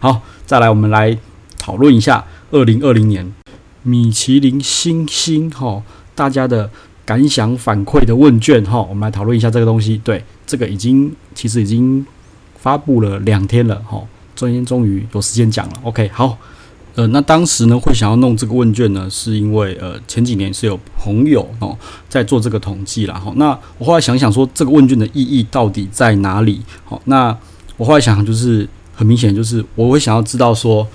好，再来我们来讨论一下二零二零年米其林星星哈，大家的感想反馈的问卷哈，我们来讨论一下这个东西。对，这个已经其实已经发布了两天了哈，今天终于有时间讲了。OK，好。呃，那当时呢，会想要弄这个问卷呢，是因为呃前几年是有朋友哦在做这个统计啦。哈。那我后来想想说，这个问卷的意义到底在哪里？好，那我后来想，就是很明显，就是我会想要知道说，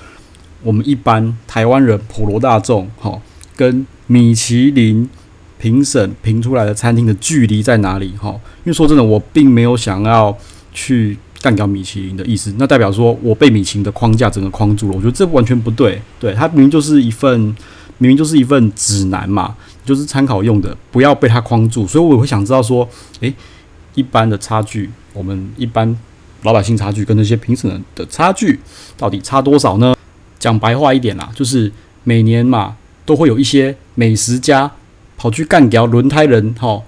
我们一般台湾人普罗大众，哈，跟米其林评审评出来的餐厅的距离在哪里？哈，因为说真的，我并没有想要去。干掉米其林的意思，那代表说我被米其林的框架整个框住了。我觉得这完全不对，对，它明明就是一份，明明就是一份指南嘛，就是参考用的，不要被它框住。所以我会想知道说，诶，一般的差距，我们一般老百姓差距跟那些评审的差距到底差多少呢？讲白话一点啦，就是每年嘛都会有一些美食家跑去干掉轮胎人，哈，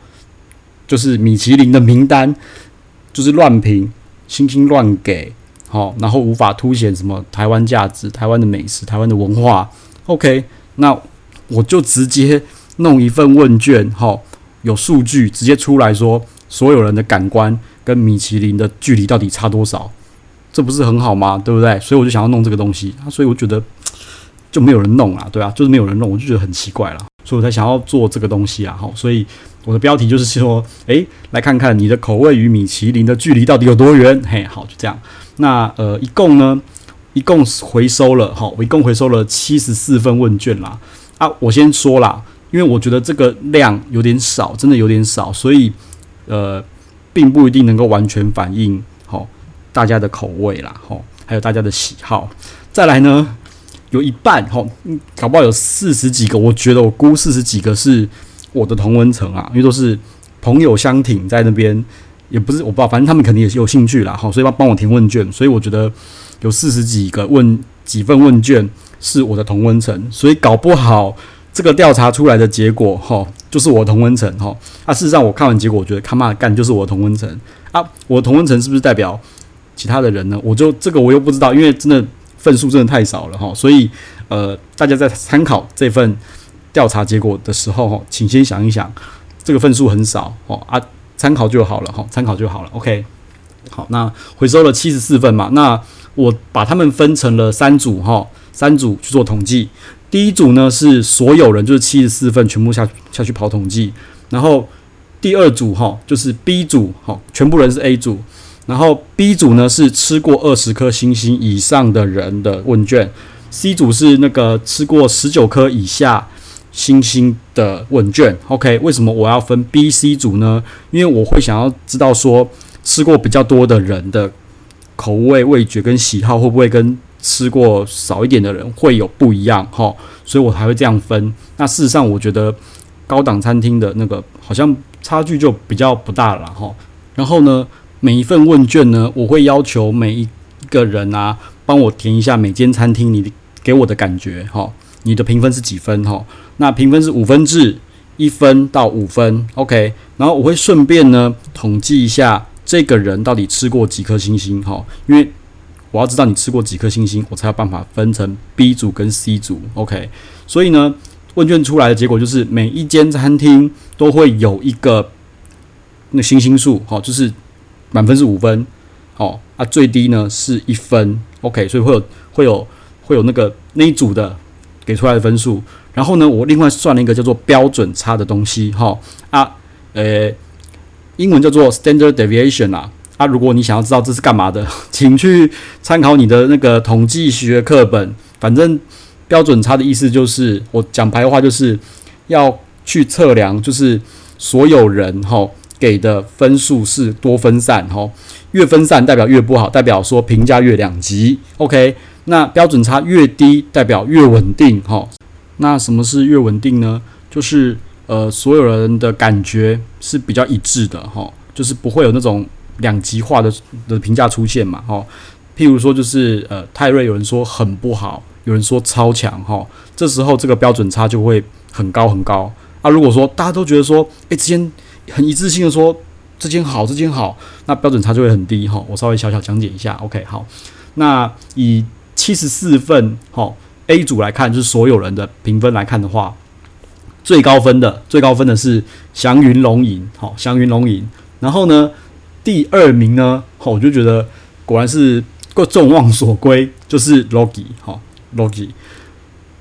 就是米其林的名单，就是乱评。星星乱给，好，然后无法凸显什么台湾价值、台湾的美食、台湾的文化。OK，那我就直接弄一份问卷，好，有数据直接出来说，所有人的感官跟米其林的距离到底差多少？这不是很好吗？对不对？所以我就想要弄这个东西，所以我觉得就没有人弄啊，对啊，就是没有人弄，我就觉得很奇怪了，所以我才想要做这个东西啊，好，所以。我的标题就是说，诶，来看看你的口味与米其林的距离到底有多远？嘿，好，就这样。那呃，一共呢，一共回收了，好，我一共回收了七十四份问卷啦。啊，我先说啦，因为我觉得这个量有点少，真的有点少，所以呃，并不一定能够完全反映好大家的口味啦，好，还有大家的喜好。再来呢，有一半，好，搞不好有四十几个，我觉得我估四十几个是。我的同温层啊，因为都是朋友相挺，在那边也不是我不知道，反正他们肯定也是有兴趣啦，好，所以帮帮我填问卷，所以我觉得有四十几个问几份问卷是我的同温层，所以搞不好这个调查出来的结果哈，就是我的同温层哈。啊，事实上我看完结果，我觉得他妈干就是我的同温层啊，我的同温层是不是代表其他的人呢？我就这个我又不知道，因为真的份数真的太少了哈，所以呃，大家在参考这份。调查结果的时候哈，请先想一想，这个份数很少哦啊，参考就好了哈，参考就好了。OK，好，那回收了七十四份嘛，那我把它们分成了三组哈，三组去做统计。第一组呢是所有人，就是七十四份全部下下去跑统计，然后第二组哈就是 B 组哈，全部人是 A 组，然后 B 组呢是吃过二十颗星星以上的人的问卷，C 组是那个吃过十九颗以下。星星的问卷，OK？为什么我要分 B、C 组呢？因为我会想要知道说，吃过比较多的人的口味、味觉跟喜好会不会跟吃过少一点的人会有不一样，哈，所以我才会这样分。那事实上，我觉得高档餐厅的那个好像差距就比较不大了，哈。然后呢，每一份问卷呢，我会要求每一个人啊，帮我填一下每间餐厅你给我的感觉，哈。你的评分是几分？哈，那评分是五分制，一分到五分，OK。然后我会顺便呢统计一下这个人到底吃过几颗星星，哈，因为我要知道你吃过几颗星星，我才有办法分成 B 组跟 C 组，OK。所以呢，问卷出来的结果就是每一间餐厅都会有一个那星星数，哈，就是满分是五分，好，啊，最低呢是一分，OK。所以会有会有会有那个那一组的。给出来的分数，然后呢，我另外算了一个叫做标准差的东西，哈啊，呃，英文叫做 standard deviation 啊啊，如果你想要知道这是干嘛的，请去参考你的那个统计学课本。反正标准差的意思就是，我讲白话就是要去测量，就是所有人哈给的分数是多分散，哈，越分散代表越不好，代表说评价越两极，OK。那标准差越低，代表越稳定，哈。那什么是越稳定呢？就是呃，所有人的感觉是比较一致的，哈，就是不会有那种两极化的的评价出现嘛，哈。譬如说，就是呃，泰瑞有人说很不好，有人说超强，哈。这时候这个标准差就会很高很高。啊，如果说大家都觉得说，诶，这间很一致性的说这间好，这间好，那标准差就会很低，哈。我稍微小小讲解一下，OK，好。那以七十四份，哈，A 组来看，就是所有人的评分来看的话，最高分的最高分的是祥云龙吟，好，祥云龙吟。然后呢，第二名呢，好，我就觉得果然是够众望所归，就是 Logi，哈，Logi，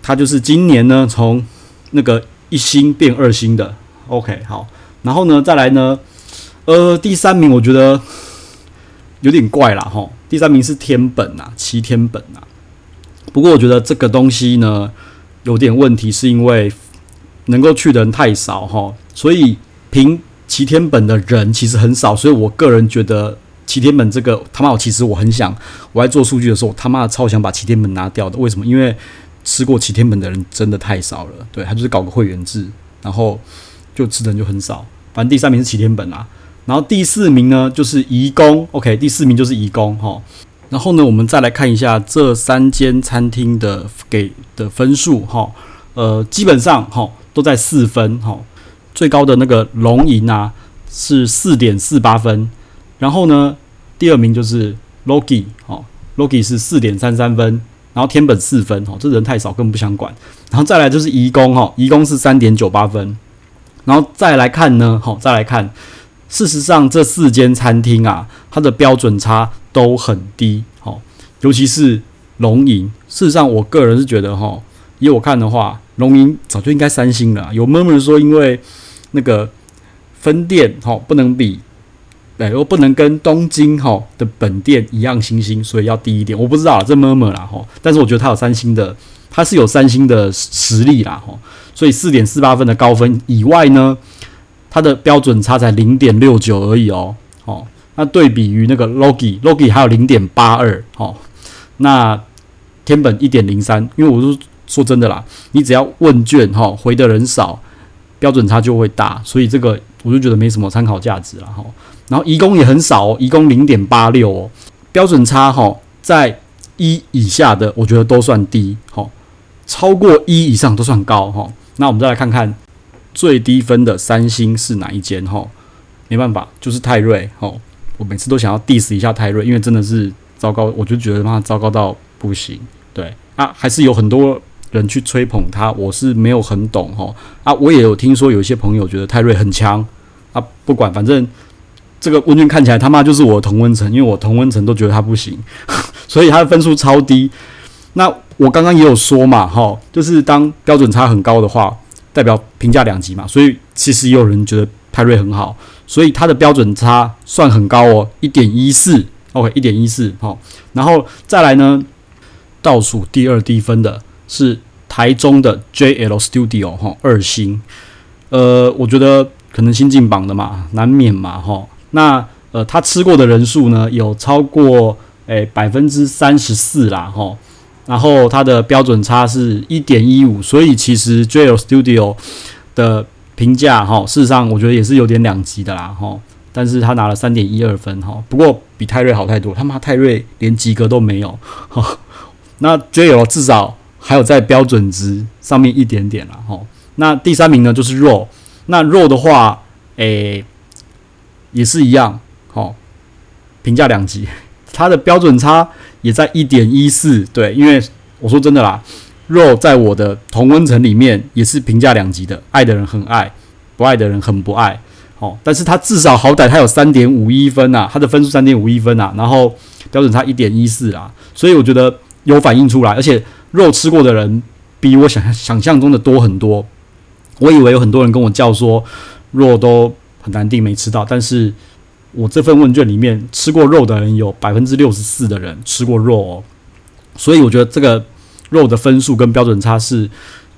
他就是今年呢从那个一星变二星的，OK，好。然后呢，再来呢，呃，第三名我觉得有点怪啦，哈。第三名是天本啊，齐天本啊。不过我觉得这个东西呢有点问题，是因为能够去的人太少哈，所以评齐天本的人其实很少，所以我个人觉得齐天本这个他妈，我其实我很想我在做数据的时候，他妈的超想把齐天本拿掉的。为什么？因为吃过齐天本的人真的太少了。对，他就是搞个会员制，然后就吃的人就很少。反正第三名是齐天本啊，然后第四名呢就是颐宫，OK，第四名就是颐宫哈。然后呢，我们再来看一下这三间餐厅的给的分数哈，呃，基本上哈都在四分哈，最高的那个龙吟啊是四点四八分，然后呢第二名就是 Logi 哈，Logi 是四点三三分，然后天本四分哈，这人太少根本不想管，然后再来就是移工哈，移工是三点九八分。然后再来看呢，好，再来看，事实上这四间餐厅啊，它的标准差都很低，好，尤其是龙吟。事实上，我个人是觉得，哈，以我看的话，龙吟早就应该三星了。有 murmur 说，因为那个分店，哈，不能比，对，又不能跟东京，哈的本店一样星星，所以要低一点。我不知道，这 murmur 啦，哈，但是我觉得它有三星的。它是有三星的实力啦，吼，所以四点四八分的高分以外呢，它的标准差才零点六九而已哦，哦，那对比于那个 Logi，Logi 还有零点八二，哦，那天本一点零三，因为我是说真的啦，你只要问卷哈回的人少，标准差就会大，所以这个我就觉得没什么参考价值了哈。然后移工也很少哦，颐宫零点八六哦，标准差哈在一以下的，我觉得都算低，哈。超过一以上都算高哈，那我们再来看看最低分的三星是哪一间哈？没办法，就是泰瑞哈。我每次都想要 diss 一下泰瑞，因为真的是糟糕，我就觉得他糟糕到不行。对啊，还是有很多人去吹捧他，我是没有很懂哈。啊，我也有听说有一些朋友觉得泰瑞很强啊，不管，反正这个问卷看起来他妈就是我的同温层，因为我同温层都觉得他不行，所以他的分数超低。那我刚刚也有说嘛，哈，就是当标准差很高的话，代表评价两极嘛，所以其实也有人觉得泰瑞很好，所以他的标准差算很高哦，一点一四，OK，一点一四，好，然后再来呢，倒数第二低分的是台中的 JL Studio 哈，二星，呃，我觉得可能新进榜的嘛，难免嘛，哈，那呃，他吃过的人数呢，有超过诶百分之三十四啦，哈。然后它的标准差是一点一五，所以其实 JL Studio 的评价哈，事实上我觉得也是有点两极的啦哈。但是他拿了三点一二分哈，不过比泰瑞好太多，他妈泰瑞连及格都没有哈。那 JL 至少还有在标准值上面一点点啦哈。那第三名呢就是肉那肉的话，诶也是一样好，评价两极，它的标准差。也在一点一四，对，因为我说真的啦，肉在我的同温层里面也是评价两极的，爱的人很爱，不爱的人很不爱，哦，但是它至少好歹它有三点五一分啊，它的分数三点五一分啊，然后标准差一点一四啊，所以我觉得有反映出来，而且肉吃过的人比我想想象中的多很多，我以为有很多人跟我叫说肉都很难订没吃到，但是。我这份问卷里面吃过肉的人有百分之六十四的人吃过肉哦，所以我觉得这个肉的分数跟标准差是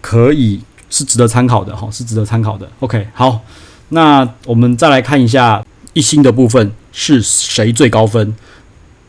可以是值得参考的哈，是值得参考的。OK，好，那我们再来看一下一星的部分是谁最高分？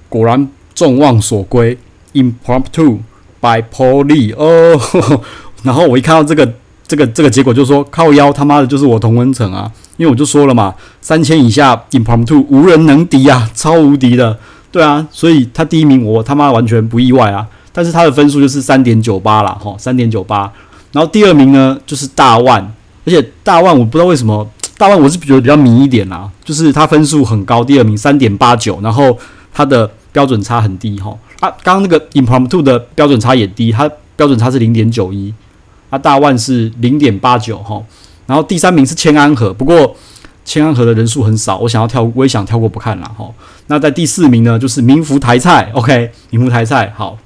果然众望所归，Impromptu by Paul Lee 哦，然后我一看到这个。这个这个结果就说靠腰他妈的就是我同温层啊，因为我就说了嘛，三千以下 Impromptu 无人能敌啊，超无敌的，对啊，所以他第一名我他妈完全不意外啊，但是他的分数就是三点九八啦，吼，三点九八，然后第二名呢就是大万，而且大万我不知道为什么大万我是觉得比较迷一点啦，就是他分数很高，第二名三点八九，然后他的标准差很低哈，啊，刚刚那个 impromptu 的标准差也低，它标准差是零点九一，啊，大万是零点八九哈，然后第三名是千安和，不过千安和的人数很少，我想要跳，我也想跳过不看了哈。那在第四名呢，就是名福台菜，OK，名福台菜好，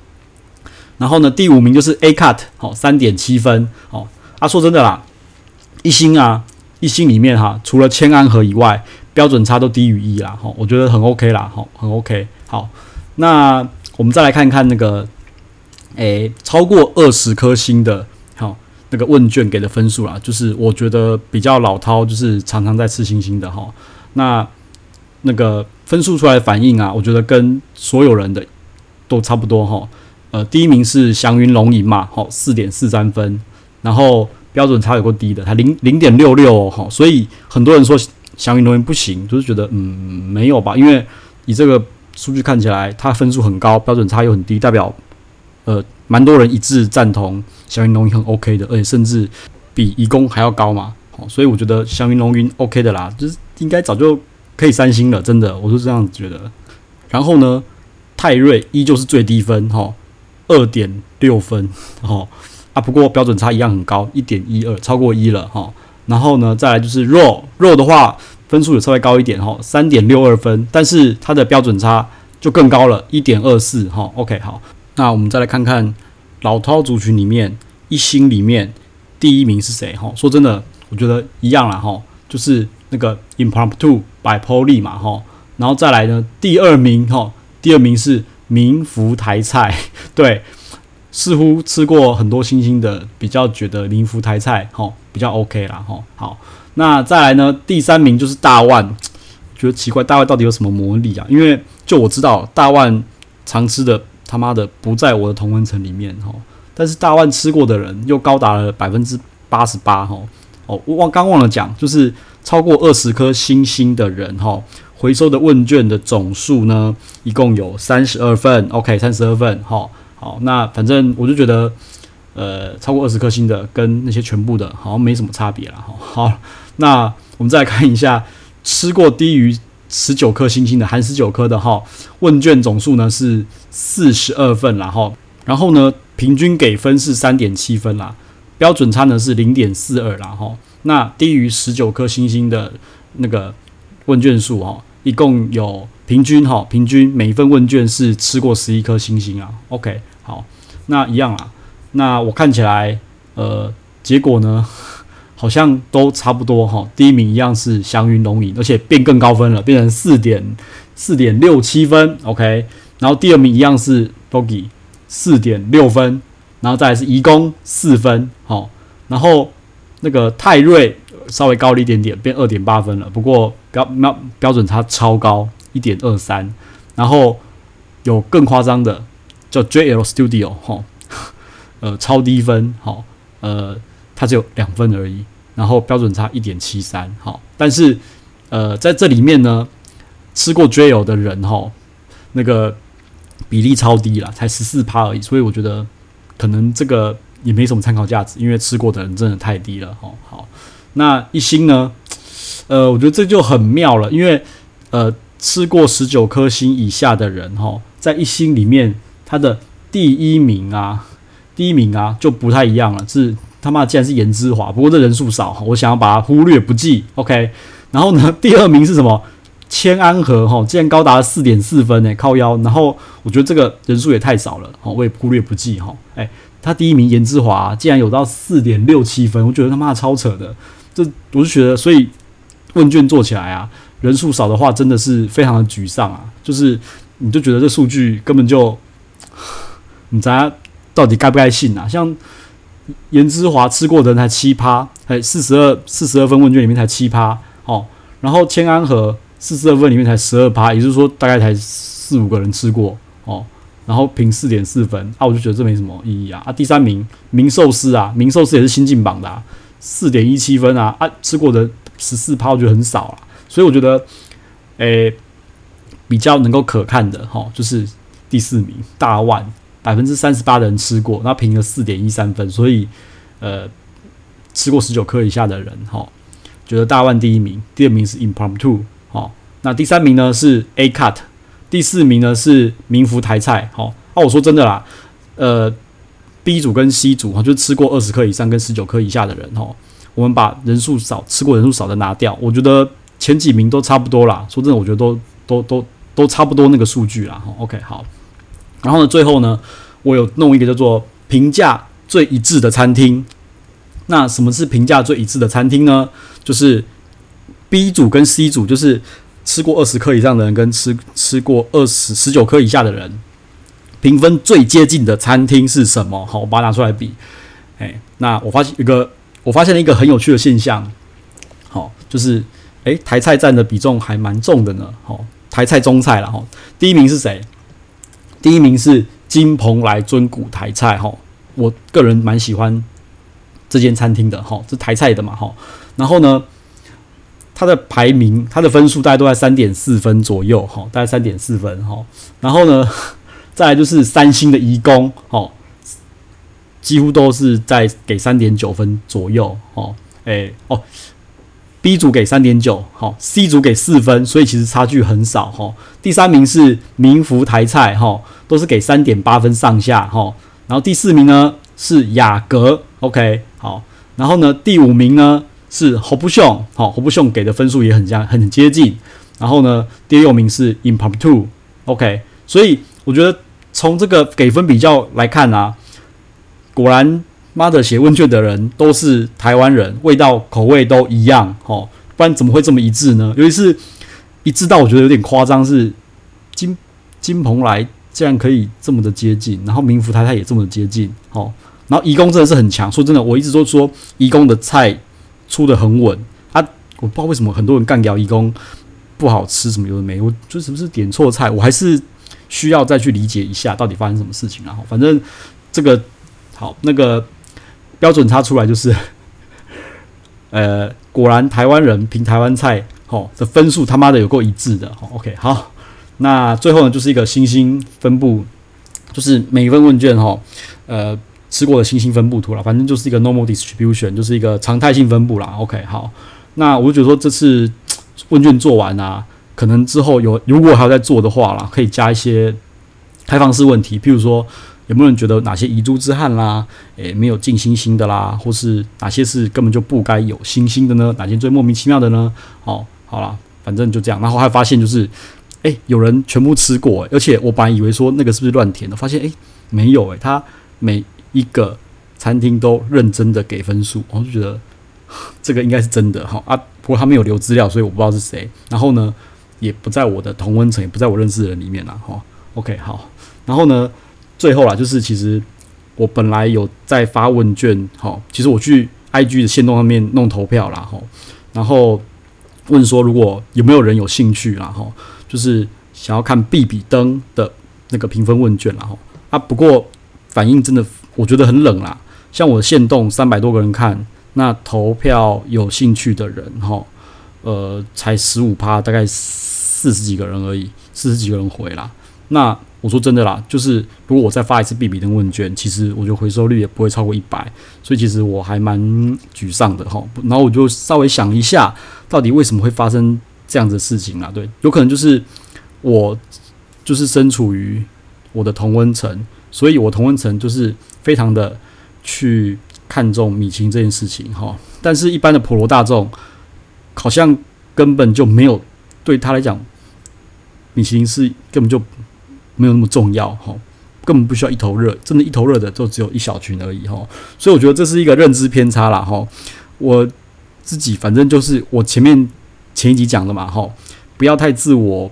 然后呢，第五名就是 A cut 好，三点七分哦，啊，说真的啦，一星啊，一星里面哈，除了千安和以外，标准差都低于一啦，哈，我觉得很 OK 啦，哈，很 OK，好，那。我们再来看看那个，诶，超过二十颗星的，好，那个问卷给的分数啦，就是我觉得比较老套，就是常常在吃星星的哈。那那个分数出来的反应啊，我觉得跟所有人的都差不多哈。呃，第一名是祥云龙吟嘛，好，四点四三分，然后标准差有够低的，才零零点六六哈，所以很多人说祥云龙吟不行，就是觉得嗯没有吧，因为以这个。数据看起来，它分数很高，标准差又很低，代表呃，蛮多人一致赞同祥云龙云很 OK 的，而且甚至比颐宫还要高嘛。好，所以我觉得祥云龙云 OK 的啦，就是应该早就可以三星了，真的，我是这样觉得。然后呢，泰瑞依旧是最低分，哈，二点六分，哈啊，不过标准差一样很高，一点一二，超过一了，哈。然后呢，再来就是肉肉的话。分数也稍微高一点哈，三点六二分，但是它的标准差就更高了，一点二四哈。OK，好，那我们再来看看老饕族群里面一星里面第一名是谁哈？说真的，我觉得一样啦哈，就是那个 Impromptu by Polly 嘛哈。然后再来呢，第二名哈，第二名是明福台菜，对，似乎吃过很多星星的，比较觉得明福台菜哈比较 OK 啦哈。好。那再来呢？第三名就是大万，觉得奇怪，大万到底有什么魔力啊？因为就我知道，大万常吃的他妈的不在我的同温层里面哈。但是大万吃过的人又高达了百分之八十八哈。哦，我忘刚忘了讲，就是超过二十颗星星的人哈，回收的问卷的总数呢，一共有三十二份。OK，三十二份哈。好，那反正我就觉得，呃，超过二十颗星的跟那些全部的好像没什么差别了哈。好。那我们再看一下，吃过低于十九颗星星的，含十九颗的哈，问卷总数呢是四十二份啦哈，然后呢平均给分是三点七分啦，标准差呢是零点四二啦哈。那低于十九颗星星的那个问卷数哈，一共有平均哈，平均每一份问卷是吃过十一颗星星啊。OK，好，那一样啦。那我看起来，呃，结果呢？好像都差不多哈，第一名一样是祥云龙影，而且变更高分了，变成四点四点六七分，OK。然后第二名一样是 Doggy，四点六分，然后再来是颐宫四分，好，然后那个泰瑞稍微高了一点点，变二点八分了，不过标标标准差超高，一点二三。然后有更夸张的叫 JL Studio 哈，呃，超低分，好，呃，它只有两分而已。然后标准差一点七三，好，但是呃，在这里面呢，吃过 JL 的人哈，那个比例超低了，才十四趴而已，所以我觉得可能这个也没什么参考价值，因为吃过的人真的太低了哈。好，那一星呢，呃，我觉得这就很妙了，因为呃，吃过十九颗星以下的人哈，在一星里面，他的第一名啊，第一名啊就不太一样了，是。他妈竟然是颜之华，不过这人数少，我想要把它忽略不计。OK，然后呢，第二名是什么？千安和哈，竟然高达四点四分诶，靠腰。然后我觉得这个人数也太少了，哈，我也忽略不计哈。诶，他第一名颜之华竟然有到四点六七分，我觉得他妈超扯的。这我就觉得，所以问卷做起来啊，人数少的话，真的是非常的沮丧啊。就是你就觉得这数据根本就，你咱到底该不该信啊？像。颜之华吃过的人才七趴，哎，四十二四十二分问卷里面才七趴，哦，然后千安和四十二分里面才十二趴，也就是说大概才四五个人吃过，哦，然后评四点四分，啊，我就觉得这没什么意义啊，啊，第三名明寿司啊，明寿司也是新进榜的，啊，四点一七分啊，啊，吃过的十四趴，我觉得很少啊，所以我觉得，诶、比较能够可看的，哈、哦，就是第四名大万。百分之三十八的人吃过，那评了四点一三分，所以，呃，吃过十九颗以下的人，哈，觉得大万第一名，第二名是 Impromptu，哈，那第三名呢是 A Cut，第四名呢是明福台菜，哈，啊，我说真的啦，呃，B 组跟 C 组哈，就吃过二十颗以上跟十九颗以下的人哈，我们把人数少吃过人数少的拿掉，我觉得前几名都差不多啦。说真的，我觉得都都都都差不多那个数据啦。哈，OK 好。然后呢，最后呢，我有弄一个叫做评价最一致的餐厅。那什么是评价最一致的餐厅呢？就是 B 组跟 C 组，就是吃过二十颗以上的人跟吃吃过二十十九颗以下的人，评分最接近的餐厅是什么？好，我把它拿出来比。哎，那我发现一个，我发现了一个很有趣的现象。好，就是哎，台菜占的比重还蛮重的呢。好，台菜中菜了哈。第一名是谁？第一名是金蓬莱尊古台菜。哈，我个人蛮喜欢。这间餐厅的哈，这台菜的嘛哈，然后呢，它的排名，它的分数大概都在三点四分左右哈，大概三点四分哈。然后呢，再来就是三星的颐宫哈，几乎都是在给三点九分左右哈。哎哦，B 组给三点九，好，C 组给四分，所以其实差距很少哈。第三名是明福台菜哈，都是给三点八分上下哈。然后第四名呢是雅阁，OK。好，然后呢，第五名呢是侯不秀，好，侯不秀给的分数也很像，很接近。然后呢，第六名是 Impromptu，OK。所以我觉得从这个给分比较来看啊，果然妈的写问卷的人都是台湾人，味道口味都一样，哦，不然怎么会这么一致呢？尤其是一致到我觉得有点夸张，是金金蓬莱竟然可以这么的接近，然后明福台菜也这么接近，哦。然后颐宫真的是很强，说真的，我一直都说颐宫的菜出得很稳啊，我不知道为什么很多人干掉颐宫不好吃，什么有的没，我就是不是点错菜，我还是需要再去理解一下到底发生什么事情。然后反正这个好，那个标准差出来就是，呃，果然台湾人评台湾菜，吼，的分数他妈的有够一致的，，OK，好，那最后呢就是一个星星分布，就是每一份问卷，吼，呃。吃过的星星分布图了，反正就是一个 normal distribution，就是一个常态性分布啦。OK，好，那我就觉得说这次问卷做完啊，可能之后有如果还要再做的话啦，可以加一些开放式问题，譬如说有没有人觉得哪些遗珠之憾啦，诶、没有尽星星的啦，或是哪些是根本就不该有星星的呢？哪些最莫名其妙的呢？哦，好啦，反正就这样。然后还发现就是，诶、有人全部吃过、而且我本来以为说那个是不是乱填的，发现诶、欸，没有诶、欸，他每一个餐厅都认真的给分数，我就觉得 这个应该是真的哈啊。不过他没有留资料，所以我不知道是谁。然后呢，也不在我的同温层，也不在我认识的人里面啦。哈。OK，好。然后呢，最后啦，就是其实我本来有在发问卷，哈，其实我去 IG 的线动上面弄投票啦，哈，然后问说如果有没有人有兴趣啦，哈，就是想要看 B 比登的那个评分问卷啦，哈啊。不过反应真的。我觉得很冷啦，像我的线动三百多个人看，那投票有兴趣的人哈，呃，才十五趴，大概四十几个人而已，四十几个人回啦。那我说真的啦，就是如果我再发一次 B 比登问卷，其实我觉得回收率也不会超过一百，所以其实我还蛮沮丧的哈。然后我就稍微想一下，到底为什么会发生这样子的事情啊？对，有可能就是我就是身处于我的同温层，所以我同温层就是。非常的去看重米其林这件事情哈，但是一般的普罗大众好像根本就没有对他来讲，米其林是根本就没有那么重要哈，根本不需要一头热，真的，一头热的就只有一小群而已哈，所以我觉得这是一个认知偏差啦哈。我自己反正就是我前面前一集讲的嘛哈，不要太自我。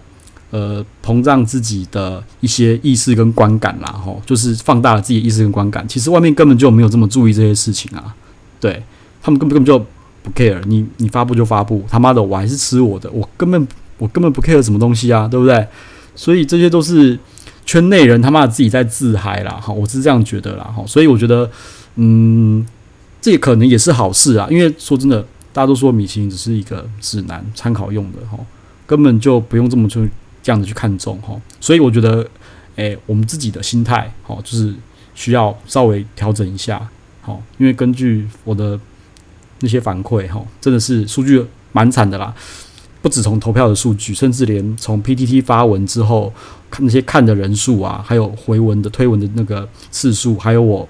呃，膨胀自己的一些意识跟观感啦，吼，就是放大了自己的意识跟观感。其实外面根本就没有这么注意这些事情啊，对他们根本根本就不 care 你。你发布就发布，他妈的，我还是吃我的，我根本我根本不 care 什么东西啊，对不对？所以这些都是圈内人他妈自己在自嗨啦，哈，我是这样觉得啦，哈。所以我觉得，嗯，这可能也是好事啊，因为说真的，大家都说米其林只是一个指南参考用的，哈，根本就不用这么去。这样子去看重哈，所以我觉得，诶、我们自己的心态，哈，就是需要稍微调整一下，好，因为根据我的那些反馈，哈，真的是数据蛮惨的啦。不止从投票的数据，甚至连从 PTT 发文之后看那些看的人数啊，还有回文的推文的那个次数，还有我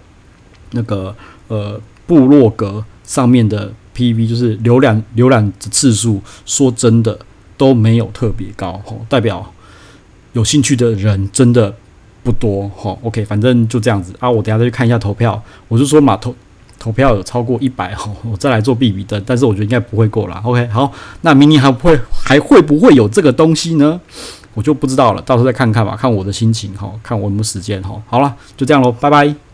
那个呃部落格上面的 PV，就是浏览浏览的次数，说真的都没有特别高，代表有兴趣的人真的不多，吼。OK，反正就这样子啊，我等下再去看一下投票，我就说码头。投票有超过一百哈，我再来做 B B 灯，但是我觉得应该不会过啦。OK，好，那明年还会还会不会有这个东西呢？我就不知道了，到时候再看看吧，看我的心情哈，看我有没有时间哈。好了，就这样喽，拜拜。